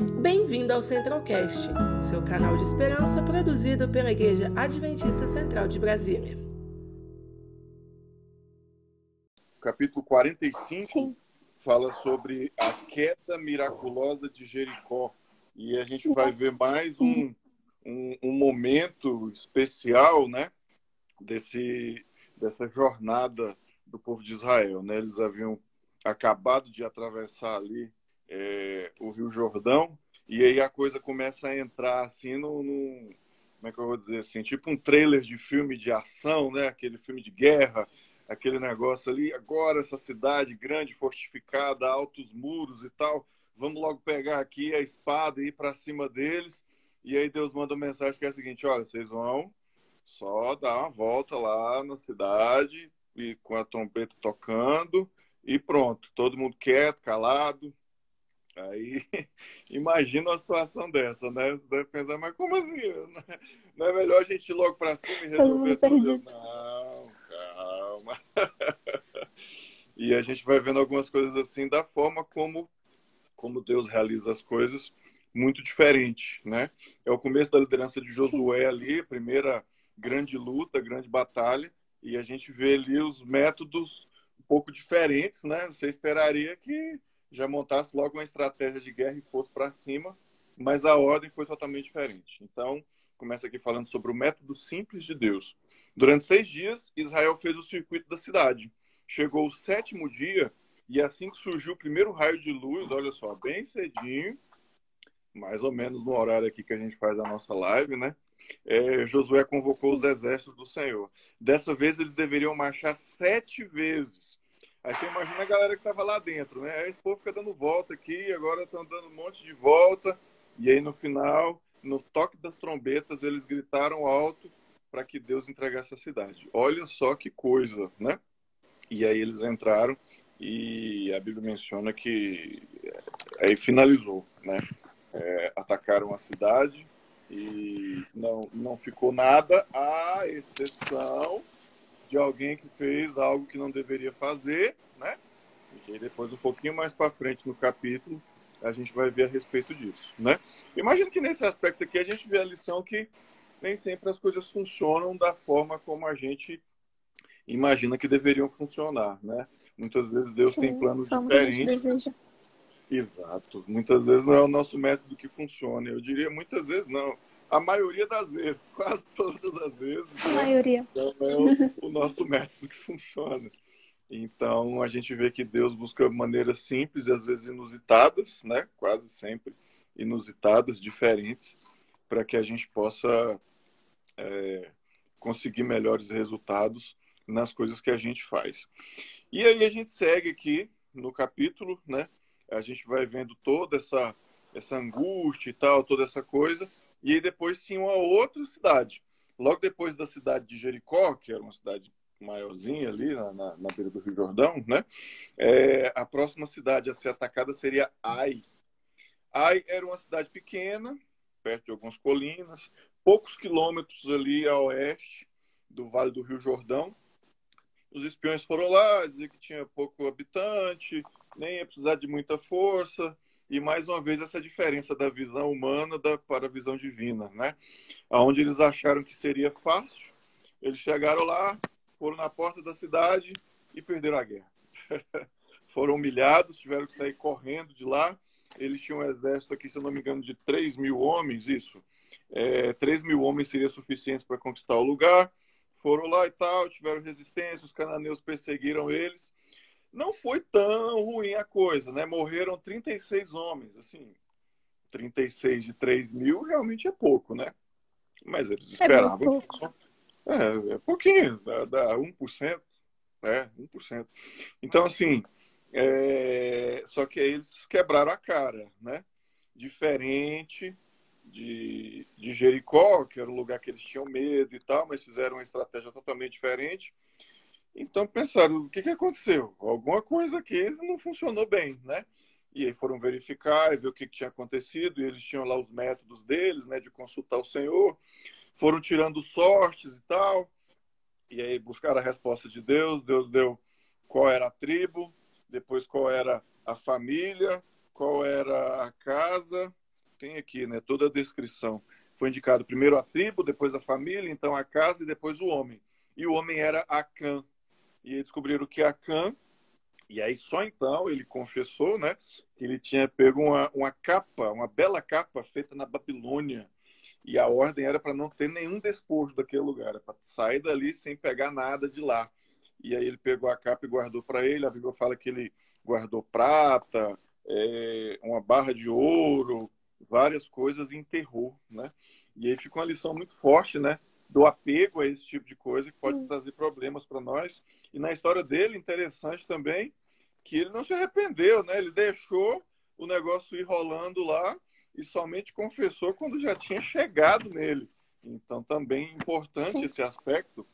Bem-vindo ao Centralcast, seu canal de esperança produzido pela Igreja Adventista Central de Brasília. Capítulo 45 Sim. fala sobre a queda miraculosa de Jericó. E a gente vai ver mais um, um, um momento especial, né? Desse, dessa jornada do povo de Israel, né? Eles haviam acabado de atravessar ali é, o Rio Jordão e aí a coisa começa a entrar assim no, no, como é que eu vou dizer assim, tipo um trailer de filme de ação, né? Aquele filme de guerra, aquele negócio ali. Agora essa cidade grande, fortificada, altos muros e tal. Vamos logo pegar aqui a espada e ir para cima deles. E aí Deus manda uma mensagem que é a seguinte: olha, vocês vão só dar uma volta lá na cidade e com a trombeta tocando e pronto, todo mundo quieto, calado, Aí, imagina uma situação dessa, né? Você deve pensar, mas como assim? Não é melhor a gente ir logo para cima e resolver tudo? Não, calma. E a gente vai vendo algumas coisas assim da forma como, como Deus realiza as coisas, muito diferente, né? É o começo da liderança de Josué ali, primeira grande luta, grande batalha, e a gente vê ali os métodos um pouco diferentes, né? Você esperaria que já montasse logo uma estratégia de guerra e fosse para cima, mas a ordem foi totalmente diferente. Então, começa aqui falando sobre o método simples de Deus. Durante seis dias, Israel fez o circuito da cidade. Chegou o sétimo dia, e assim que surgiu o primeiro raio de luz, olha só, bem cedinho, mais ou menos no horário aqui que a gente faz a nossa live, né? É, Josué convocou os exércitos do Senhor. Dessa vez eles deveriam marchar sete vezes Aí você imagina a galera que tava lá dentro, né? Aí esse povo fica dando volta aqui, agora estão dando um monte de volta. E aí no final, no toque das trombetas, eles gritaram alto para que Deus entregasse a cidade. Olha só que coisa, né? E aí eles entraram e a Bíblia menciona que aí finalizou, né? É, atacaram a cidade e não, não ficou nada, à exceção de alguém que fez algo que não deveria fazer, né? E depois, um pouquinho mais para frente no capítulo, a gente vai ver a respeito disso, né? Imagino que nesse aspecto aqui a gente vê a lição que nem sempre as coisas funcionam da forma como a gente imagina que deveriam funcionar, né? Muitas vezes Deus Sim, tem planos diferentes. Exato. Muitas vezes não é o nosso método que funciona. Eu diria muitas vezes não a maioria das vezes, quase todas as vezes. A né? maioria. Então é o, o, nosso método que funciona. Então a gente vê que Deus busca maneiras simples e às vezes inusitadas, né? Quase sempre inusitadas, diferentes, para que a gente possa é, conseguir melhores resultados nas coisas que a gente faz. E aí a gente segue aqui no capítulo, né? A gente vai vendo toda essa essa angústia e tal, toda essa coisa, e aí depois tinha uma outra cidade. Logo depois da cidade de Jericó, que era uma cidade maiorzinha ali na, na, na beira do Rio Jordão, né? É, a próxima cidade a ser atacada seria Ai. Ai era uma cidade pequena, perto de algumas colinas, poucos quilômetros ali a oeste do Vale do Rio Jordão. Os espiões foram lá, dizer que tinha pouco habitante, nem ia precisar de muita força, e mais uma vez essa diferença da visão humana da, para a visão divina, né? Onde eles acharam que seria fácil, eles chegaram lá, foram na porta da cidade e perderam a guerra. foram humilhados, tiveram que sair correndo de lá. Eles tinham um exército aqui, se eu não me engano, de 3 mil homens, isso. É, 3 mil homens seria suficiente para conquistar o lugar. Foram lá e tal, tiveram resistência, os cananeus perseguiram eles não foi tão ruim a coisa, né? Morreram 36 homens, assim, 36 de 3 mil realmente é pouco, né? Mas eles é esperavam. É, pouco. é, é pouquinho, dá, dá 1%, né? 1%. Então, assim, é... só que aí eles quebraram a cara, né? Diferente de, de Jericó, que era um lugar que eles tinham medo e tal, mas fizeram uma estratégia totalmente diferente. Então pensaram, o que, que aconteceu? Alguma coisa aqui não funcionou bem, né? E aí foram verificar e ver o que, que tinha acontecido, e eles tinham lá os métodos deles, né, de consultar o Senhor, foram tirando sortes e tal, e aí buscaram a resposta de Deus, Deus deu qual era a tribo, depois qual era a família, qual era a casa, aqui, né, toda a descrição. Foi indicado primeiro a tribo, depois a família, então a casa e depois o homem. E o homem era Acã. E descobriram que Acã, e aí só então ele confessou, né, que ele tinha pego uma, uma capa, uma bela capa feita na Babilônia. E a ordem era para não ter nenhum despojo daquele lugar, para sair dali sem pegar nada de lá. E aí ele pegou a capa e guardou para ele. A Bíblia fala que ele guardou prata, é, uma barra de ouro, várias coisas e enterrou, né? E aí fica uma lição muito forte, né? Do apego a esse tipo de coisa que pode trazer problemas para nós. E na história dele, interessante também, que ele não se arrependeu, né? Ele deixou o negócio ir rolando lá e somente confessou quando já tinha chegado nele. Então, também importante Sim. esse aspecto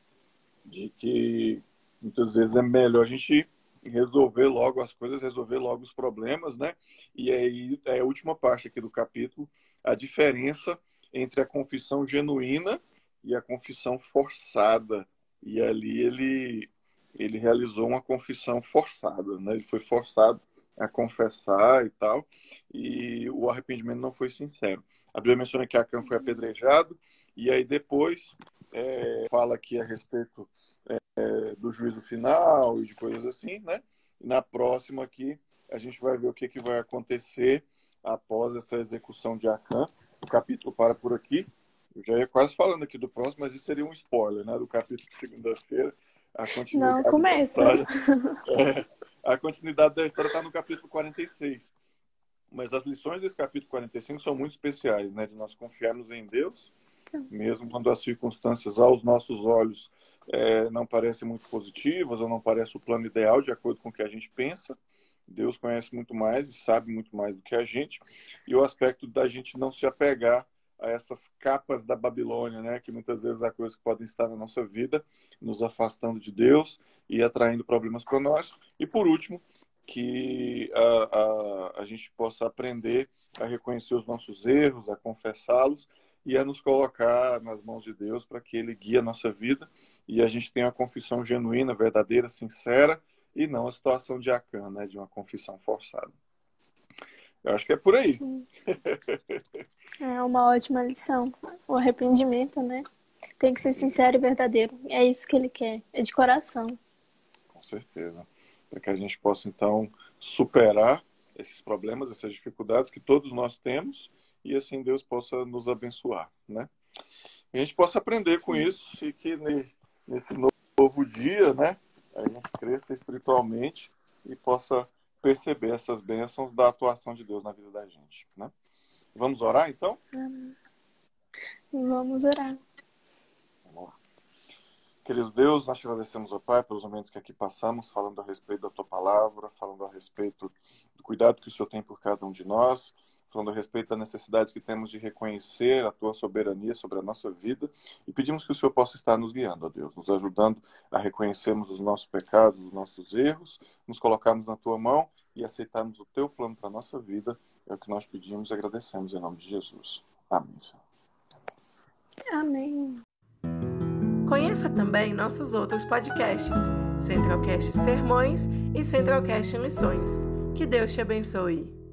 de que muitas vezes é melhor a gente resolver logo as coisas, resolver logo os problemas, né? E aí é a última parte aqui do capítulo, a diferença entre a confissão genuína e a confissão forçada. E ali ele ele realizou uma confissão forçada, né? Ele foi forçado a confessar e tal, e o arrependimento não foi sincero. A Bíblia menciona que Acã foi apedrejado, e aí depois é, fala aqui a respeito é, do juízo final e de coisas assim, né? E na próxima aqui a gente vai ver o que, que vai acontecer após essa execução de Acã. O capítulo para por aqui. Eu já ia quase falando aqui do próximo, mas isso seria um spoiler, né? Do capítulo de segunda-feira. A continuidade Não, começa. É, a continuidade da história está no capítulo 46. Mas as lições desse capítulo 45 são muito especiais, né? De nós confiarmos em Deus, mesmo quando as circunstâncias aos nossos olhos é, não parecem muito positivas ou não parece o plano ideal de acordo com o que a gente pensa. Deus conhece muito mais e sabe muito mais do que a gente. E o aspecto da gente não se apegar a essas capas da Babilônia, né? Que muitas vezes há coisas que podem estar na nossa vida, nos afastando de Deus e atraindo problemas para nós. E por último, que a, a, a gente possa aprender a reconhecer os nossos erros, a confessá-los e a nos colocar nas mãos de Deus para que Ele guie a nossa vida e a gente tenha uma confissão genuína, verdadeira, sincera e não a situação de Acã, né? De uma confissão forçada. Eu acho que é por aí. Sim. É uma ótima lição. O arrependimento, né? Tem que ser sincero e verdadeiro. É isso que ele quer. É de coração. Com certeza. Para que a gente possa, então, superar esses problemas, essas dificuldades que todos nós temos e assim Deus possa nos abençoar, né? A gente possa aprender Sim. com isso e que nesse novo dia, né, a gente cresça espiritualmente e possa perceber essas bênçãos da atuação de Deus na vida da gente, né? Vamos orar, então? Vamos orar. Vamos lá. Querido Deus, nós te agradecemos, ó Pai, pelos momentos que aqui passamos, falando a respeito da Tua palavra, falando a respeito do cuidado que o Senhor tem por cada um de nós, falando a respeito da necessidade que temos de reconhecer a tua soberania sobre a nossa vida e pedimos que o Senhor possa estar nos guiando, ó Deus, nos ajudando a reconhecermos os nossos pecados, os nossos erros, nos colocarmos na tua mão e aceitarmos o teu plano para a nossa vida. É o que nós pedimos e agradecemos em nome de Jesus. Amém. Senhor. Amém. Conheça também nossos outros podcasts, Centralcast Sermões e Centralcast Missões. Que Deus te abençoe.